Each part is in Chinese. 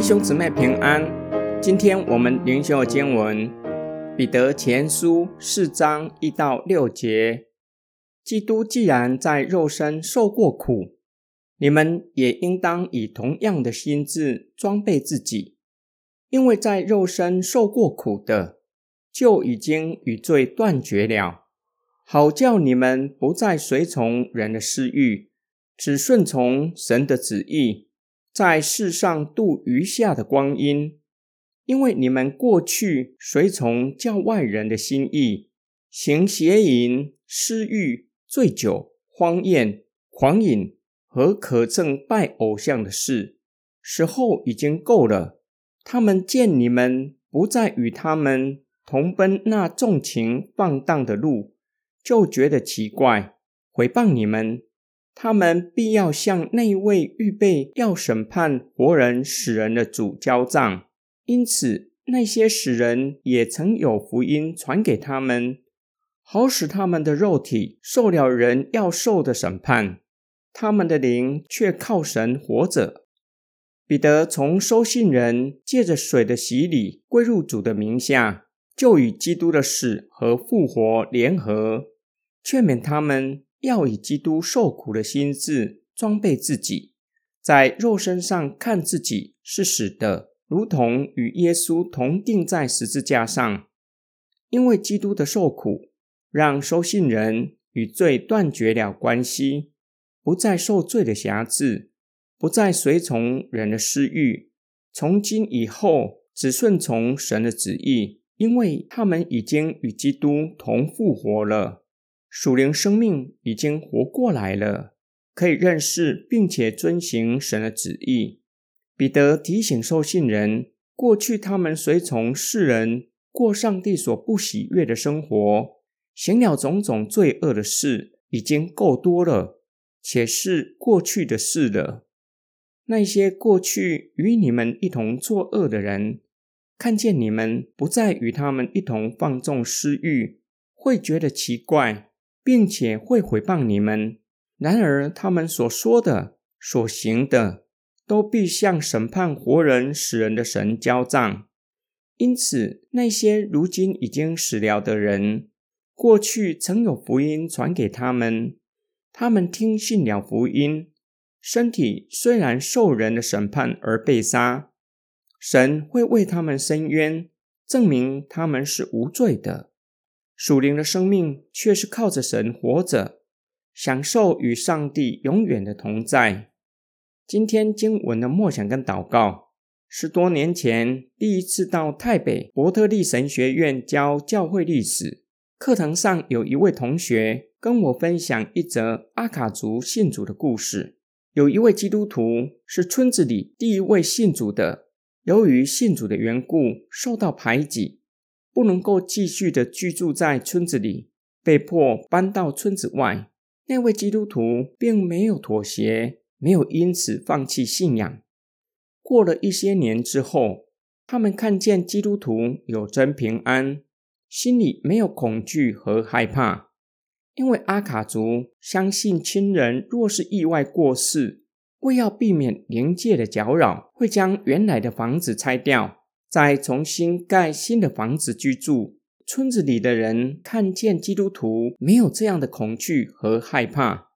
弟兄姊妹平安。今天我们灵修经文《彼得前书》四章一到六节。基督既然在肉身受过苦，你们也应当以同样的心智装备自己，因为在肉身受过苦的，就已经与罪断绝了，好叫你们不再随从人的私欲，只顺从神的旨意。在世上度余下的光阴，因为你们过去随从教外人的心意，行邪淫、私欲、醉酒、荒宴、狂饮和可憎拜偶像的事，时候已经够了。他们见你们不再与他们同奔那纵情放荡的路，就觉得奇怪，回谤你们。他们必要向那位预备要审判活人死人的主交账，因此那些死人也曾有福音传给他们，好使他们的肉体受了人要受的审判，他们的灵却靠神活着。彼得从收信人借着水的洗礼归入主的名下，就与基督的死和复活联合，劝勉他们。要以基督受苦的心智装备自己，在肉身上看自己是死的，如同与耶稣同定在十字架上。因为基督的受苦，让收信人与罪断绝了关系，不再受罪的辖制，不再随从人的私欲。从今以后，只顺从神的旨意，因为他们已经与基督同复活了。属灵生命已经活过来了，可以认识并且遵行神的旨意。彼得提醒受信人，过去他们随从世人过上帝所不喜悦的生活，行了种种罪恶的事，已经够多了，且是过去的事了。那些过去与你们一同作恶的人，看见你们不再与他们一同放纵私欲，会觉得奇怪。并且会毁谤你们。然而，他们所说的、所行的，都必向审判活人、死人的神交账。因此，那些如今已经死了的人，过去曾有福音传给他们，他们听信了福音，身体虽然受人的审判而被杀，神会为他们伸冤，证明他们是无罪的。属灵的生命却是靠着神活着，享受与上帝永远的同在。今天经文的默想跟祷告，十多年前第一次到台北伯特利神学院教教会历史课堂上，有一位同学跟我分享一则阿卡族信主的故事。有一位基督徒是村子里第一位信主的，由于信主的缘故，受到排挤。不能够继续的居住在村子里，被迫搬到村子外。那位基督徒并没有妥协，没有因此放弃信仰。过了一些年之后，他们看见基督徒有真平安，心里没有恐惧和害怕，因为阿卡族相信亲人若是意外过世，为要避免灵界的搅扰，会将原来的房子拆掉。再重新盖新的房子居住，村子里的人看见基督徒没有这样的恐惧和害怕，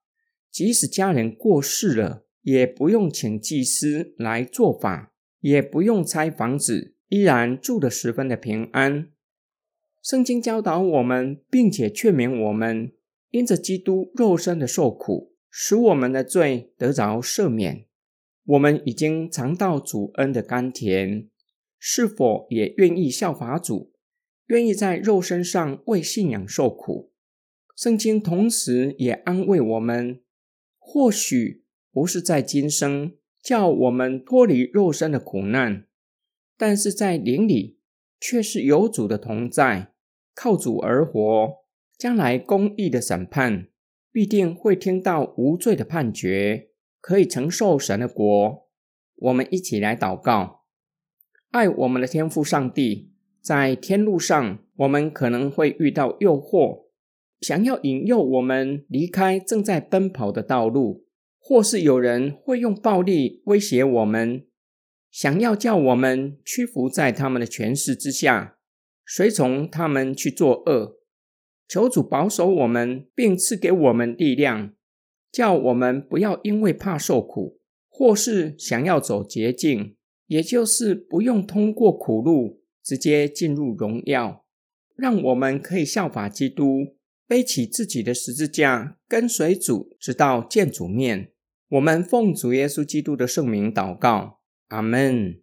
即使家人过世了，也不用请祭司来做法，也不用拆房子，依然住得十分的平安。圣经教导我们，并且劝勉我们，因着基督肉身的受苦，使我们的罪得着赦免，我们已经尝到主恩的甘甜。是否也愿意效法主，愿意在肉身上为信仰受苦？圣经同时也安慰我们：或许不是在今生叫我们脱离肉身的苦难，但是在灵里却是有主的同在，靠主而活。将来公义的审判必定会听到无罪的判决，可以承受神的国。我们一起来祷告。爱我们的天父上帝，在天路上，我们可能会遇到诱惑，想要引诱我们离开正在奔跑的道路，或是有人会用暴力威胁我们。想要叫我们屈服在他们的权势之下，随从他们去做恶。求主保守我们，并赐给我们力量，叫我们不要因为怕受苦，或是想要走捷径，也就是不用通过苦路，直接进入荣耀。让我们可以效法基督，背起自己的十字架，跟随主，直到见主面。我们奉主耶稣基督的圣名祷告。阿门。